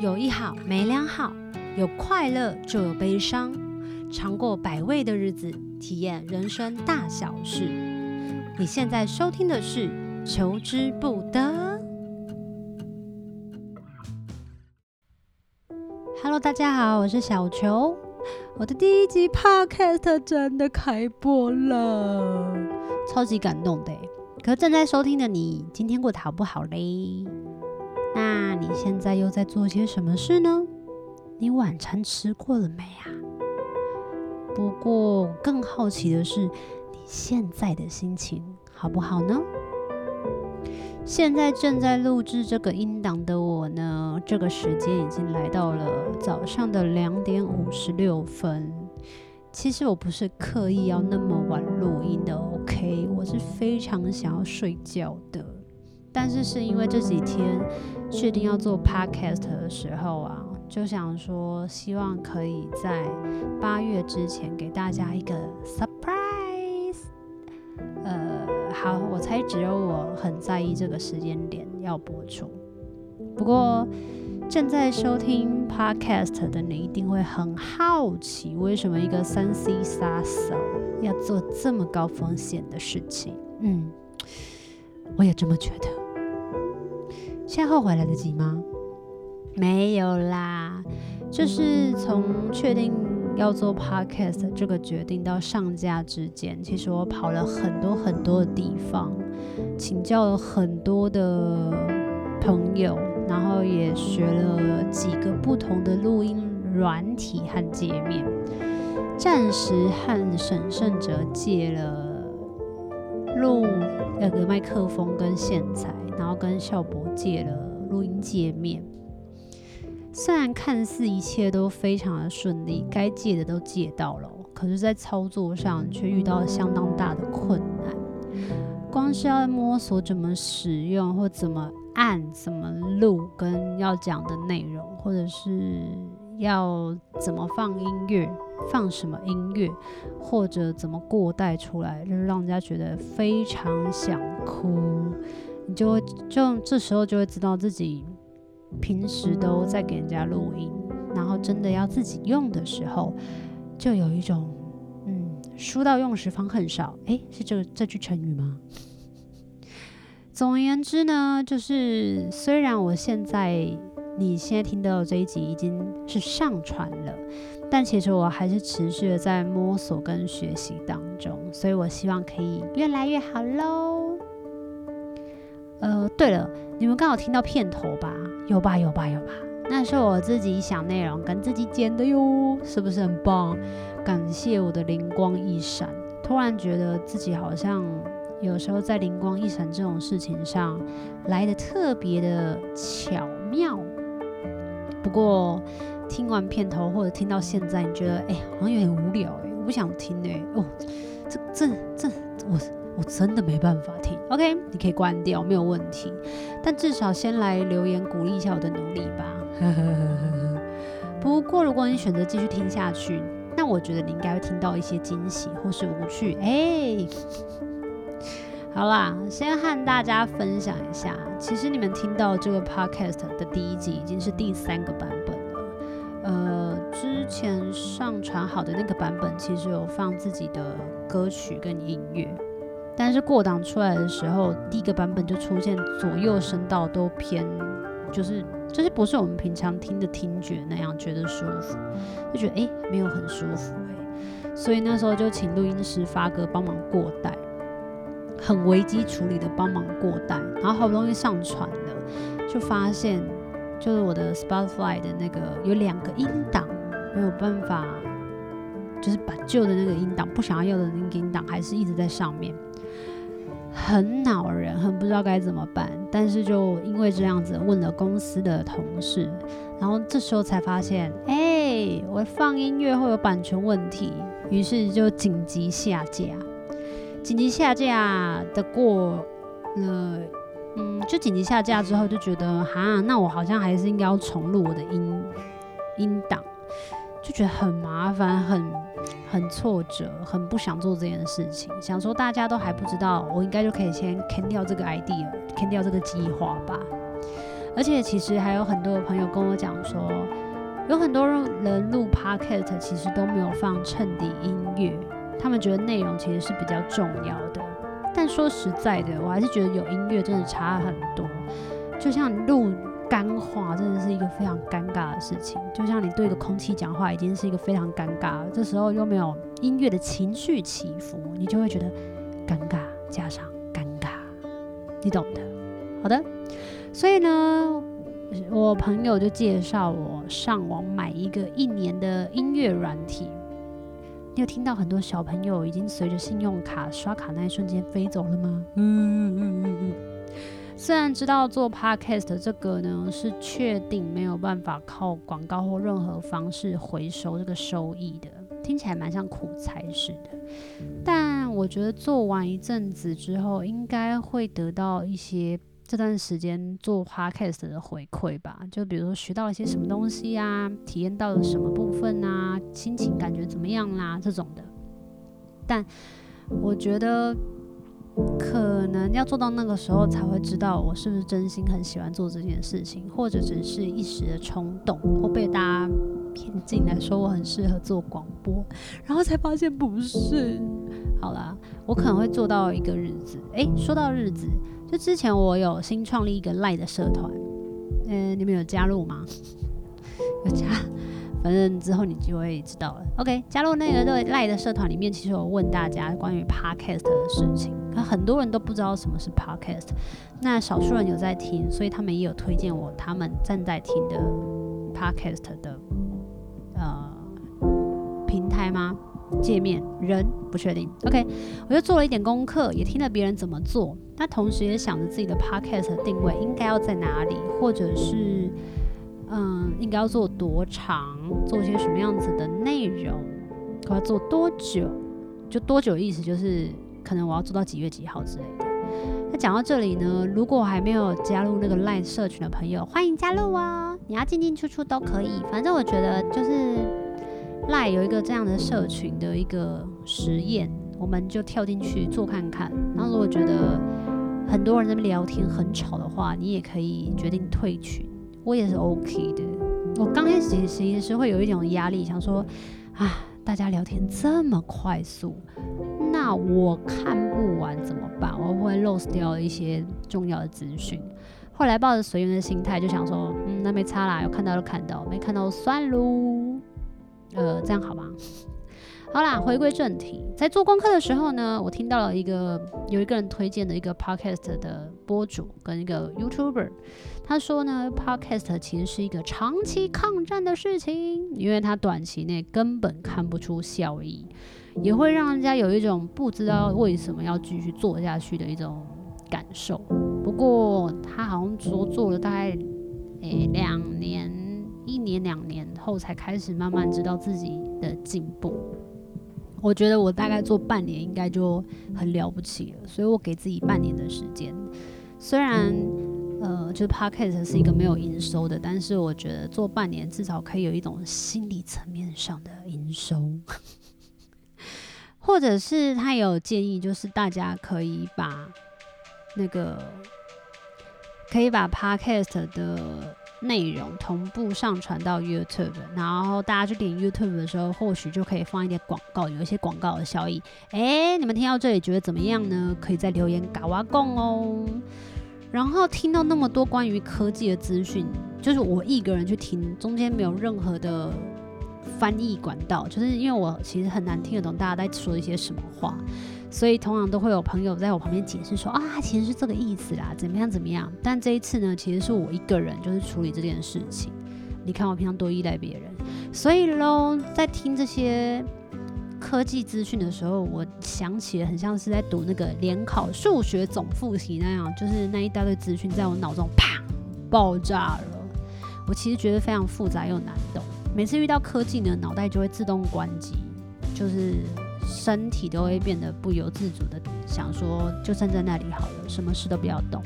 有一好没两好，有快乐就有悲伤，尝过百味的日子，体验人生大小事。你现在收听的是《求之不得》。Hello，大家好，我是小球。我的第一集 Podcast 真的开播了，超级感动的。可正在收听的你，今天过得好不好嘞？那你现在又在做些什么事呢？你晚餐吃过了没啊？不过更好奇的是，你现在的心情好不好呢？现在正在录制这个音档的我呢，这个时间已经来到了早上的两点五十六分。其实我不是刻意要那么晚录音的，OK？我是非常想要睡觉的，但是是因为这几天。确定要做 podcast 的时候啊，就想说，希望可以在八月之前给大家一个 surprise。呃，好，我猜只有我很在意这个时间点要播出。不过，正在收听 podcast 的你一定会很好奇，为什么一个三 C 杀手要做这么高风险的事情？嗯，我也这么觉得。现在后悔来得及吗？没有啦，就是从确定要做 podcast 这个决定到上架之间，其实我跑了很多很多的地方，请教了很多的朋友，然后也学了几个不同的录音软体和界面，暂时和沈胜哲借了录那个麦克风跟线材。然后跟校博借了录音界面，虽然看似一切都非常的顺利，该借的都借到了，可是，在操作上却遇到了相当大的困难。光是要摸索怎么使用，或怎么按、怎么录，跟要讲的内容，或者是要怎么放音乐、放什么音乐，或者怎么过带出来，就是让人家觉得非常想哭。你就会就这时候就会知道自己平时都在给人家录音，然后真的要自己用的时候，就有一种嗯，书到用时方恨少。诶，是这这句成语吗？总而言之呢，就是虽然我现在你现在听到这一集已经是上传了，但其实我还是持续的在摸索跟学习当中，所以我希望可以越来越好喽。呃，对了，你们刚好听到片头吧？有吧，有吧，有吧？那是我自己想内容跟自己剪的哟，是不是很棒？感谢我的灵光一闪，突然觉得自己好像有时候在灵光一闪这种事情上来的特别的巧妙。不过听完片头或者听到现在，你觉得哎，好像有点无聊哎，我不想听哎。哦，这这这我。我真的没办法听，OK，你可以关掉，没有问题。但至少先来留言鼓励一下我的努力吧。不过如果你选择继续听下去，那我觉得你应该会听到一些惊喜或是无趣。哎、欸，好啦，先和大家分享一下，其实你们听到这个 Podcast 的第一集已经是第三个版本了。呃，之前上传好的那个版本其实有放自己的歌曲跟音乐。但是过档出来的时候，第一个版本就出现左右声道都偏，就是就是不是我们平常听的听觉那样觉得舒服，就觉得哎没有很舒服哎，所以那时候就请录音师发哥帮忙过带，很危机处理的帮忙过带，然后好不容易上传了，就发现就是我的 Spotify 的那个有两个音档没有办法，就是把旧的那个音档不想要要的那个音档还是一直在上面。很恼人，很不知道该怎么办。但是就因为这样子，问了公司的同事，然后这时候才发现，哎、我放音乐会有版权问题，于是就紧急下架。紧急下架的过了，嗯，就紧急下架之后就觉得，哈，那我好像还是应该要重录我的音音档。就觉得很麻烦，很很挫折，很不想做这件事情。想说大家都还不知道，我应该就可以先砍掉这个 idea，砍掉这个计划吧。而且其实还有很多的朋友跟我讲说，有很多人录 podcast 其实都没有放衬底音乐，他们觉得内容其实是比较重要的。但说实在的，我还是觉得有音乐真的差很多。就像录干话，真的是一个非常尴尬的事情。就像你对着空气讲话，已经是一个非常尴尬，这时候又没有音乐的情绪起伏，你就会觉得尴尬加上尴尬，你懂的。好的，所以呢，我朋友就介绍我上网买一个一年的音乐软体。你有听到很多小朋友已经随着信用卡刷卡那一瞬间飞走了吗？嗯嗯嗯嗯嗯。虽然知道做 podcast 这个呢是确定没有办法靠广告或任何方式回收这个收益的，听起来蛮像苦差事的。但我觉得做完一阵子之后，应该会得到一些。这段时间做 podcast 的回馈吧，就比如说学到了些什么东西啊，体验到了什么部分啊，心情感觉怎么样啦、这种的。但我觉得可能要做到那个时候才会知道我是不是真心很喜欢做这件事情，或者只是一时的冲动，或被大家骗进来说我很适合做广播，然后才发现不是。好啦，我可能会做到一个日子。诶，说到日子。就之前我有新创立一个赖的社团，嗯、你们有加入吗？有加，反正之后你就会知道了。OK，加入那个赖的社团里面，其实我问大家关于 Podcast 的事情，可很多人都不知道什么是 Podcast，那少数人有在听，所以他们也有推荐我他们正在听的 Podcast 的呃平台吗？界面人不确定，OK，我就做了一点功课，也听了别人怎么做，那同时也想着自己的 Podcast 的定位应该要在哪里，或者是嗯，应该要做多长，做些什么样子的内容，我要做多久，就多久意思就是可能我要做到几月几号之类的。那讲到这里呢，如果还没有加入那个 Line 社群的朋友，欢迎加入哦，你要进进出出都可以，反正我觉得就是。赖有一个这样的社群的一个实验，我们就跳进去做看看。然后如果觉得很多人在那边聊天很吵的话，你也可以决定退群，我也是 OK 的。我刚开始其实会有一种压力，想说啊，大家聊天这么快速，那我看不完怎么办？我会 lose 掉一些重要的资讯。后来抱着随缘的心态，就想说，嗯，那没差啦，有看到就看到，没看到就算喽。呃，这样好吗？好啦，回归正题，在做功课的时候呢，我听到了一个有一个人推荐的一个 podcast 的播主跟一个 YouTuber，他说呢，podcast 其实是一个长期抗战的事情，因为他短期内根本看不出效益，也会让人家有一种不知道为什么要继续做下去的一种感受。不过他好像说做了大概诶两年。一年两年后才开始慢慢知道自己的进步，我觉得我大概做半年应该就很了不起了，所以我给自己半年的时间。虽然呃，就是 Podcast 是一个没有营收的，但是我觉得做半年至少可以有一种心理层面上的营收，或者是他有建议，就是大家可以把那个可以把 Podcast 的。内容同步上传到 YouTube，然后大家去点 YouTube 的时候，或许就可以放一点广告，有一些广告的效益。哎，你们听到这里觉得怎么样呢？可以在留言嘎哇共哦。然后听到那么多关于科技的资讯，就是我一个人去听，中间没有任何的翻译管道，就是因为我其实很难听得懂大家在说一些什么话。所以通常都会有朋友在我旁边解释说啊，其实是这个意思啦，怎么样怎么样。但这一次呢，其实是我一个人就是处理这件事情。你看我平常多依赖别人，所以喽，在听这些科技资讯的时候，我想起了很像是在读那个联考数学总复习那样，就是那一大堆资讯在我脑中啪爆炸了。我其实觉得非常复杂又难懂，每次遇到科技呢，脑袋就会自动关机，就是。身体都会变得不由自主的想说，就站在那里好了，什么事都不要动。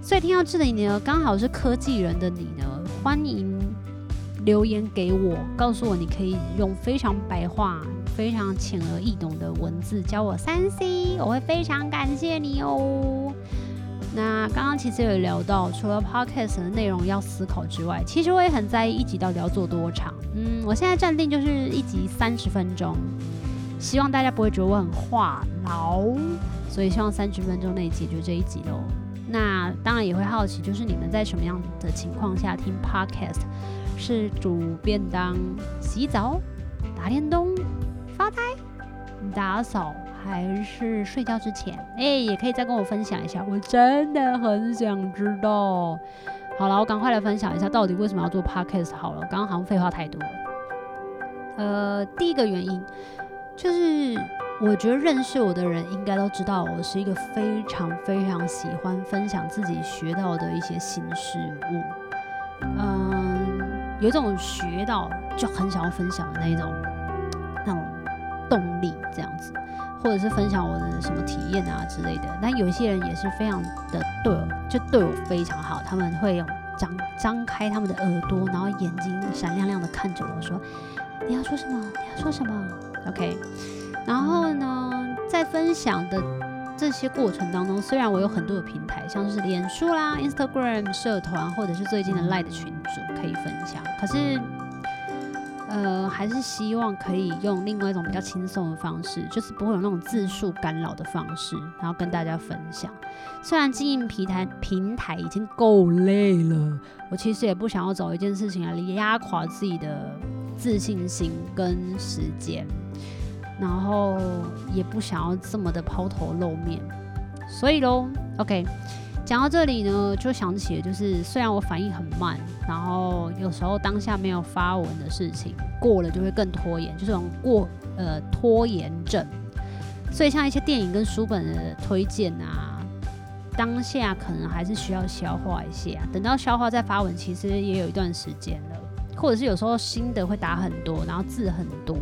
所以听到这里呢，刚好是科技人的你呢，欢迎留言给我，告诉我你可以用非常白话、非常浅而易懂的文字教我三 C，我会非常感谢你哦。那刚刚其实有聊到，除了 podcast 的内容要思考之外，其实我也很在意一集到底要做多长。嗯，我现在暂定就是一集三十分钟，希望大家不会觉得我很话痨，所以希望三十分钟内解决这一集喽。那当然也会好奇，就是你们在什么样的情况下听 podcast？是煮便当、洗澡、打电动、发呆、打扫？还是睡觉之前，哎、也可以再跟我分享一下，我真的很想知道。好了，我赶快来分享一下，到底为什么要做 podcast？好了，刚刚好像废话太多了。呃，第一个原因就是，我觉得认识我的人应该都知道，我是一个非常非常喜欢分享自己学到的一些新事物。嗯、有一种学到就很想要分享的那种动力，这样子。或者是分享我的什么体验啊之类的，但有些人也是非常的对我，就对我非常好，他们会用张张开他们的耳朵，然后眼睛闪亮亮的看着我说：“你要说什么？你要说什么？”OK。然后呢，在分享的这些过程当中，虽然我有很多的平台，像是脸书啦、Instagram 社团，或者是最近的 Line 的群组可以分享，可是。呃，还是希望可以用另外一种比较轻松的方式，就是不会有那种字数干扰的方式，然后跟大家分享。虽然经营平台平台已经够累了，我其实也不想要找一件事情来压垮自己的自信心跟时间，然后也不想要这么的抛头露面，所以喽，OK。讲到这里呢，就想起，就是虽然我反应很慢，然后有时候当下没有发文的事情，过了就会更拖延，就是种过呃拖延症。所以像一些电影跟书本的推荐啊，当下可能还是需要消化一下，等到消化再发文，其实也有一段时间了。或者是有时候新的会打很多，然后字很多，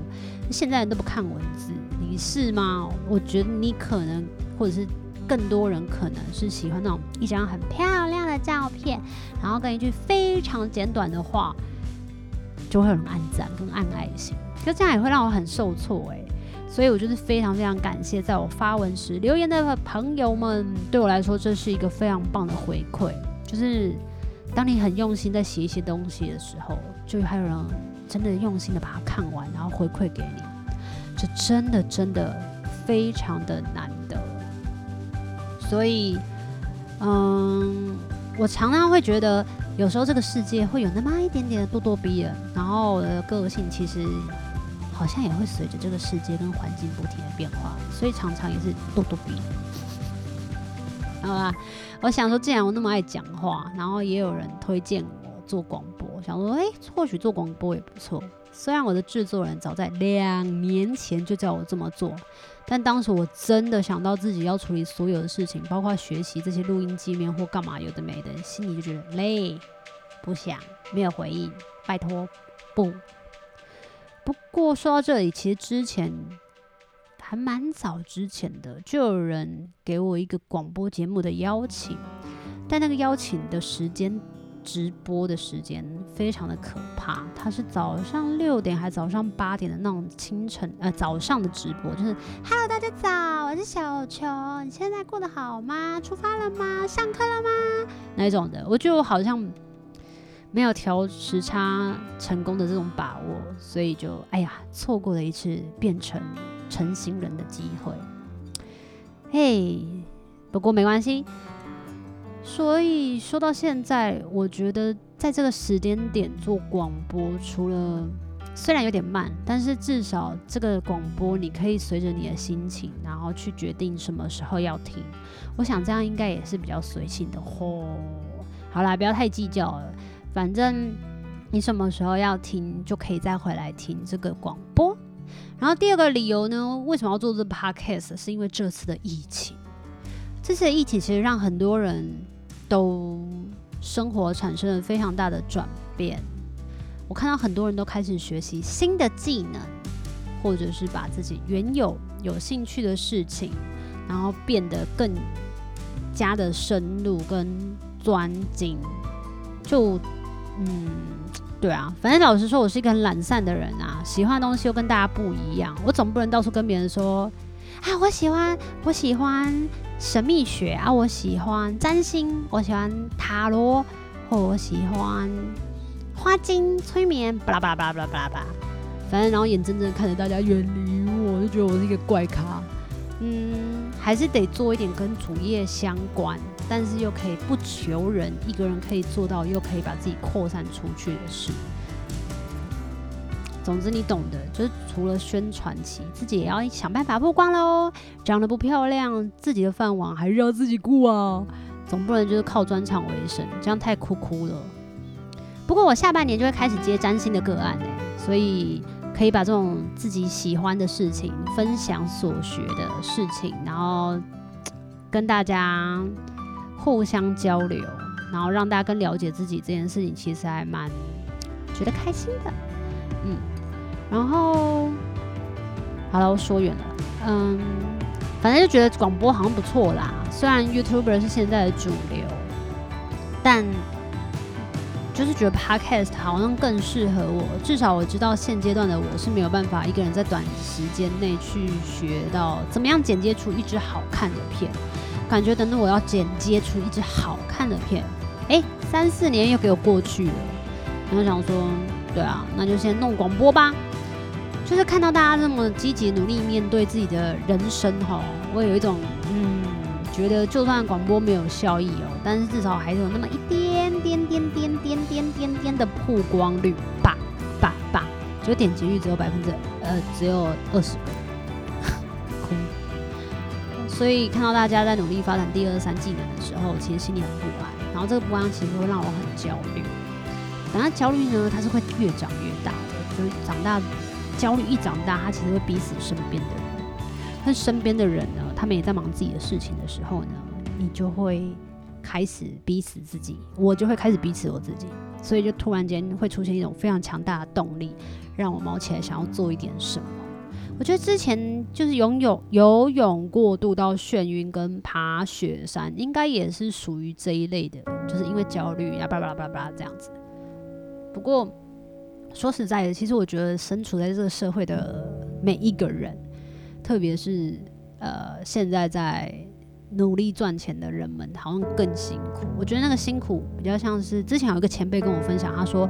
现在人都不看文字，你是吗？我觉得你可能或者是。更多人可能是喜欢那种一张很漂亮的照片，然后跟一句非常简短的话，就会有人按赞跟按爱心，就这样也会让我很受挫哎。所以我就是非常非常感谢在我发文时留言的朋友们，对我来说这是一个非常棒的回馈。就是当你很用心在写一些东西的时候，就还有人真的用心的把它看完，然后回馈给你，这真的真的非常的难。所以，嗯，我常常会觉得，有时候这个世界会有那么一点点的咄咄逼人，然后我的个性其实好像也会随着这个世界跟环境不停的变化，所以常常也是咄咄逼人。好吧，我想说，既然我那么爱讲话，然后也有人推荐我做广播，想说，哎，或许做广播也不错。虽然我的制作人早在两年前就叫我这么做。但当时我真的想到自己要处理所有的事情，包括学习这些录音界面或干嘛有的没的，心里就觉得累，不想，没有回应，拜托，不。不过说到这里，其实之前还蛮早之前的，就有人给我一个广播节目的邀请，但那个邀请的时间。直播的时间非常的可怕，它是早上六点还早上八点的那种清晨呃早上的直播，就是 Hello 大家早，我是小球，你现在过得好吗？出发了吗？上课了吗？那一种的，我觉得我好像没有调时差成功的这种把握，所以就哎呀错过了一次变成成型人的机会。嘿，不过没关系。所以说到现在，我觉得在这个时间点做广播，除了虽然有点慢，但是至少这个广播你可以随着你的心情，然后去决定什么时候要听。我想这样应该也是比较随性的嚯。好啦，不要太计较了，反正你什么时候要听，就可以再回来听这个广播。然后第二个理由呢，为什么要做这 podcast？是因为这次的疫情。这次的疫情其实让很多人。都生活产生了非常大的转变，我看到很多人都开始学习新的技能，或者是把自己原有有兴趣的事情，然后变得更加的深入跟专精。就嗯，对啊，反正老实说，我是一个很懒散的人啊，喜欢的东西又跟大家不一样，我总不能到处跟别人说啊，我喜欢，我喜欢。神秘学啊，我喜欢占星，我喜欢塔罗，或我喜欢花精催眠，巴拉巴拉巴拉巴拉巴拉，反正然后眼睁睁看着大家远离我，就觉得我是一个怪咖。嗯，还是得做一点跟主业相关，但是又可以不求人，一个人可以做到，又可以把自己扩散出去的事。总之你懂的，就是除了宣传期，自己也要想办法曝光喽。长得不漂亮，自己的饭碗还是要自己顾啊，总不能就是靠专场为生，这样太酷酷了。不过我下半年就会开始接占星的个案嘞，所以。可以把这种自己喜欢的事情分享，所学的事情，然后跟大家互相交流，然后让大家更了解自己这件事情，其实还蛮觉得开心的。嗯，然后好了，我说远了。嗯，反正就觉得广播好像不错啦。虽然 YouTuber 是现在的主流，但。就是觉得 Podcast 好像更适合我，至少我知道现阶段的我是没有办法一个人在短时间内去学到怎么样剪接出一支好看的片。感觉等到我要剪接出一支好看的片，哎，三四年又给我过去了。然后想说，对啊，那就先弄广播吧。就是看到大家这么积极努力面对自己的人生哈，我有一种嗯。觉得就算广播没有效益哦，但是至少还是有那么一点点点点点点点点的曝光率，吧吧吧，就点击率只有百分之呃只有二十，空。所以看到大家在努力发展第二三技能的时候，其实心里很不安，然后这个不安其实会让我很焦虑。等他焦虑呢，它是会越长越大的，就长大焦虑一长大，他其实会逼死身边的人。但身边的人呢，他们也在忙自己的事情的时候呢，你就会开始逼死自己，我就会开始逼死我自己，所以就突然间会出现一种非常强大的动力，让我冒起来想要做一点什么。我觉得之前就是游泳、游泳过度到眩晕跟爬雪山，应该也是属于这一类的，就是因为焦虑呀，巴拉巴拉巴拉这样子。不过说实在的，其实我觉得身处在这个社会的每一个人。特别是呃，现在在努力赚钱的人们，好像更辛苦。我觉得那个辛苦比较像是之前有一个前辈跟我分享，他说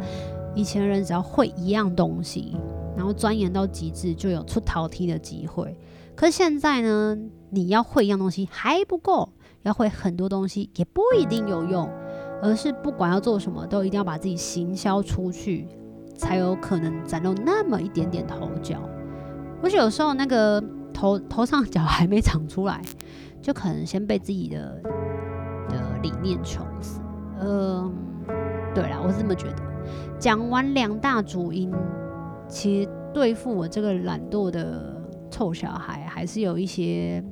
以前人只要会一样东西，然后钻研到极致，就有出头天的机会。可是现在呢，你要会一样东西还不够，要会很多东西也不一定有用，而是不管要做什么，都一定要把自己行销出去，才有可能崭露那么一点点头角。我有时候那个。头头上角还没长出来，就可能先被自己的的理念穷死。嗯，对啦，我是这么觉得。讲完两大主因，其实对付我这个懒惰的臭小孩，还是有一些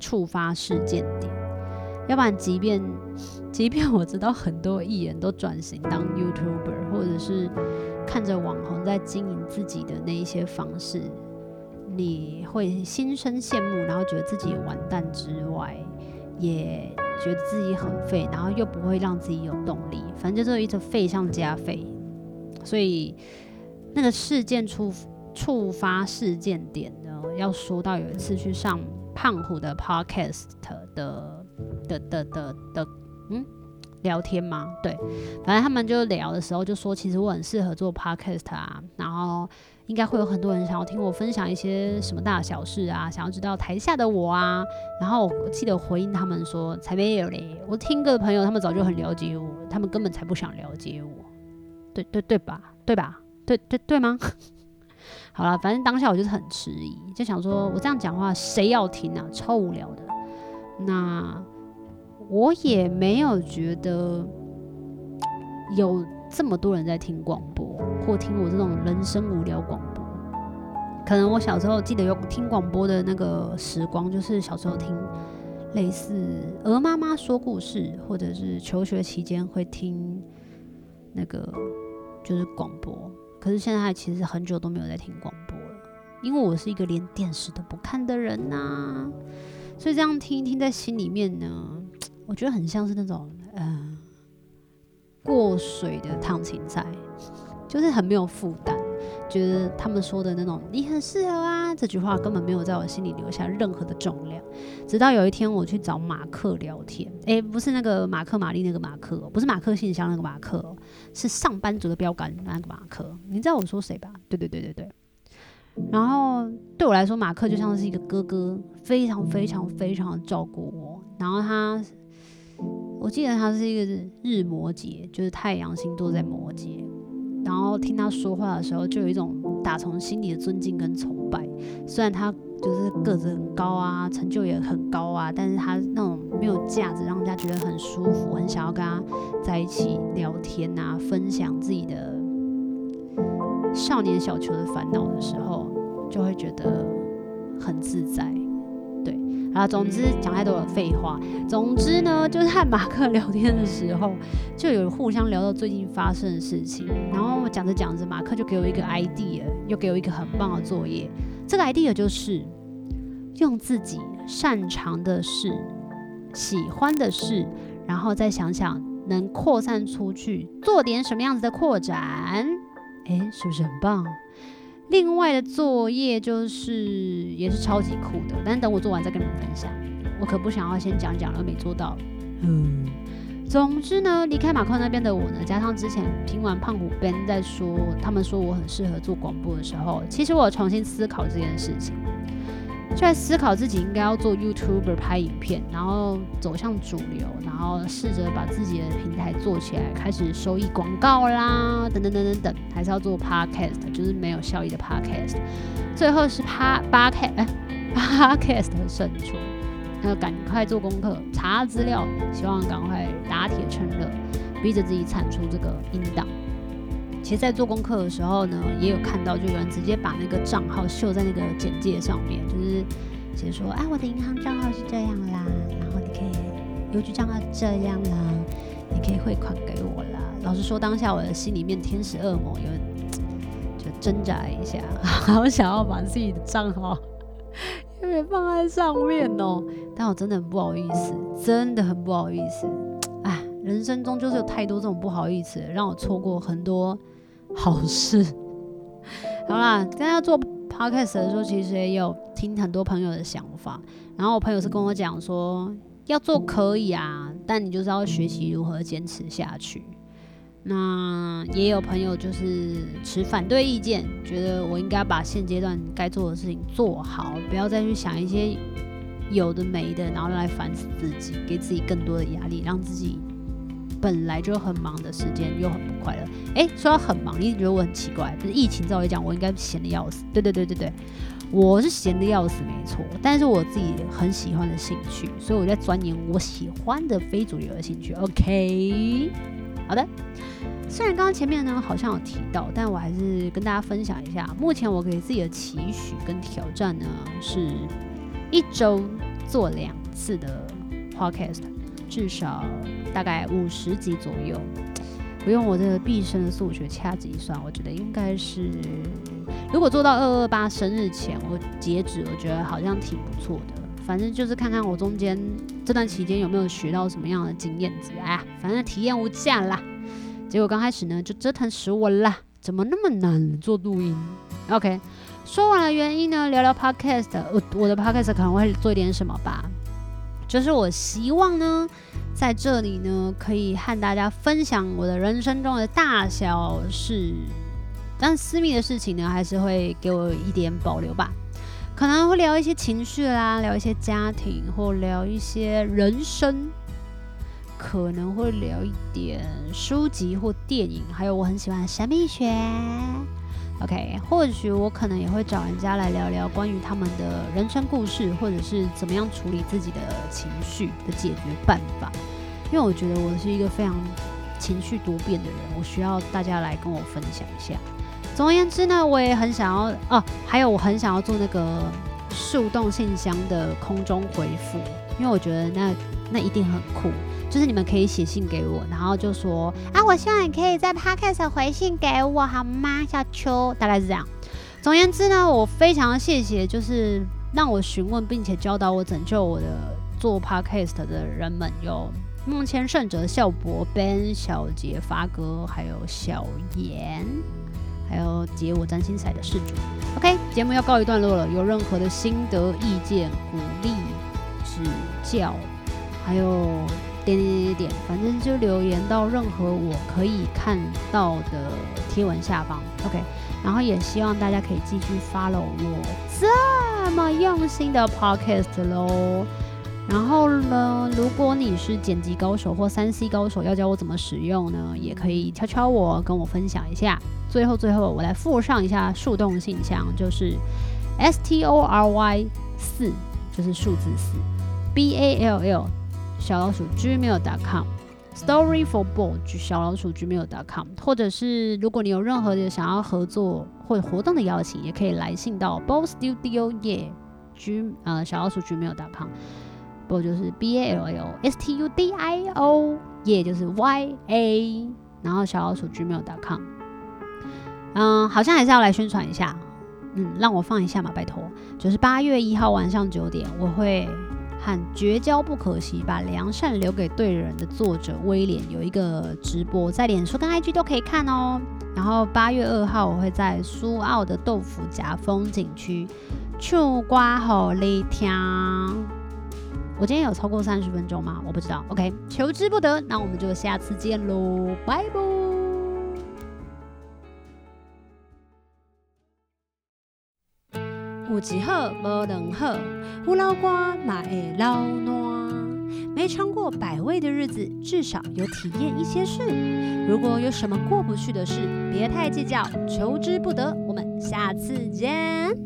触发事件点。要不然，即便即便我知道很多艺人都转型当 YouTuber，或者是看着网红在经营自己的那一些方式。你会心生羡慕，然后觉得自己完蛋之外，也觉得自己很废，然后又不会让自己有动力，反正就是一直废上加废。所以那个事件触触发事件点呢，要说到有一次去上胖虎的 podcast 的的的的，的嗯聊天吗？对，反正他们就聊的时候就说，其实我很适合做 podcast 啊，然后。应该会有很多人想要听我分享一些什么大小事啊，想要知道台下的我啊。然后我记得回应他们说：“才没有嘞，我听歌的朋友他们早就很了解我，他们根本才不想了解我。”对对对吧？对吧？对对对吗？好了，反正当下我就是很迟疑，就想说我这样讲话谁要听啊？超无聊的。那我也没有觉得有这么多人在听广播。或听我这种人生无聊广播，可能我小时候记得有听广播的那个时光，就是小时候听类似鹅妈妈说故事，或者是求学期间会听那个就是广播。可是现在其实很久都没有在听广播了，因为我是一个连电视都不看的人呐、所以这样听一听，在心里面呢，我觉得很像是那种嗯、过水的烫青菜。就是很没有负担，觉得他们说的那种“你很适合啊”这句话根本没有在我心里留下任何的重量。直到有一天我去找马克聊天，诶，不是那个马克玛丽那个马克，不是马克信箱那个马克，是上班族的标杆那个马克。你知道我说谁吧？对对对对对。然后对我来说，马克就像是一个哥哥，非常非常非常照顾我。然后他，我记得他是一个日摩羯，就是太阳星座在摩羯。然后听他说话的时候，就有一种打从心里的尊敬跟崇拜。虽然他就是个子很高啊，成就也很高啊，但是他那种没有架子，让人家觉得很舒服，很想要跟他在一起聊天啊，分享自己的。少年小球的烦恼的时候，就会觉得很自在，啊。总之讲太多的废话，总之呢，就是和马克聊天的时候，就有互相聊到最近发生的事情。然后讲着讲着，马克就给我一个 idea，又给我一个很棒的作业。这个 idea 就是用自己擅长的事、喜欢的事，然后再想想能扩散出去，做点什么样子的扩展。诶，是不是很棒？另外的作业就是也是超级酷的，但等我做完再跟你们分享。我可不想要先讲讲了没做到。嗯，总之呢，离开马克那边的我呢，加上之前听完胖虎 Ben 在说，他们说我很适合做广播的时候，其实我有重新思考这件事情。就在思考自己应该要做 YouTuber 拍影片，然后走向主流，然后试着把自己的平台做起来，开始收益广告啦，等等等等等，还是要做 Podcast，就是没有效益的 Podcast。最后是 Pa Podcast，哎，Podcast 的胜出。那赶快做功课，查资料，希望赶快打铁趁热，逼着自己产出这个音档。其实，在做功课的时候呢，也有看到，就有人直接把那个账号秀在那个简介上面，就是写说，啊，我的银行账号是这样啦，然后你可以邮局账号这样啦，你可以汇款给我啦。老实说，当下我的心里面天使恶魔有就挣扎一下，好想要把自己的账号因为放在上面哦，但我真的很不好意思，真的很不好意思。哎，人生中就是有太多这种不好意思，让我错过很多。好事，好啦，刚刚做 podcast 的时候，其实也有听很多朋友的想法。然后我朋友是跟我讲说，要做可以啊，但你就是要学习如何坚持下去。那也有朋友就是持反对意见，觉得我应该把现阶段该做的事情做好，不要再去想一些有的没的，然后来烦死自己，给自己更多的压力，让自己。本来就很忙的时间又很不快乐。诶，说到很忙，你觉得我很奇怪？就是疫情照理讲，我应该闲得要死。对对对对对，我是闲得要死，没错。但是我自己很喜欢的兴趣，所以我在钻研我喜欢的非主流的兴趣。OK，好的。虽然刚刚前面呢好像有提到，但我还是跟大家分享一下。目前我给自己的期许跟挑战呢，是一周做两次的 Podcast。至少大概五十集左右，我用我这个毕生的数学掐指一算，我觉得应该是，如果做到二二八生日前我截止，我觉得好像挺不错的。反正就是看看我中间这段期间有没有学到什么样的经验值，哎呀，反正体验无价啦。结果刚开始呢就折腾死我啦，怎么那么难做录音？OK，说完了原因呢，聊聊 Podcast，我我的 Podcast 可能会做点什么吧。就是我希望呢，在这里呢，可以和大家分享我的人生中的大小事，但私密的事情呢，还是会给我一点保留吧。可能会聊一些情绪啦，聊一些家庭，或聊一些人生，可能会聊一点书籍或电影，还有我很喜欢神秘学。OK，或许我可能也会找人家来聊聊关于他们的人生故事，或者是怎么样处理自己的情绪的解决办法。因为我觉得我是一个非常情绪多变的人，我需要大家来跟我分享一下。总而言之呢，我也很想要哦，还有我很想要做那个树洞信箱的空中回复，因为我觉得那那一定很酷。就是你们可以写信给我，然后就说啊，我希望你可以在 Podcast 回信给我，好吗？小秋大概是这样。总而言之呢，我非常谢谢，就是让我询问并且教导我、拯救我的做 Podcast 的人们，有梦千圣者、笑博、Ben、小杰、发哥，还有小严，还有解我占星彩的事主。OK，节目要告一段落了。有任何的心得、意见、鼓励、指教，还有点点点点，反正就留言到任何我可以看到的贴文下方。OK，然后也希望大家可以继续 follow 我这么用心的 podcast 喽。然后呢，如果你是剪辑高手或三 C 高手，要教我怎么使用呢？也可以敲敲我，跟我分享一下。最后最后，我来附上一下树洞信箱，就是 S T O R Y 四，就是数字四，B A L L 小老鼠 Gmail.com，Story for Bold 小老鼠 Gmail.com，或者是如果你有任何的想要合作或者活动的邀请，也可以来信到 Bold Studio Yeah G 呃小老鼠 Gmail.com。不就是 B A L L S T U D I O，也就是 Y A，然后小老鼠 gmail.com。嗯，好像还是要来宣传一下，嗯，让我放一下嘛，拜托。就是八月一号晚上九点，我会和绝交不可惜，把良善留给对人的作者威廉有一个直播，在脸书跟 IG 都可以看哦。然后八月二号，我会在苏澳的豆腐夹风景区唱歌给你听。我今天有超过三十分钟吗？我不知道。OK，求之不得，那我们就下次见喽，拜拜。有一好无两好，有老瓜嘛会老烂。没尝过百味的日子，至少有体验一些事。如果有什么过不去的事，别太计较，求之不得。我们下次见。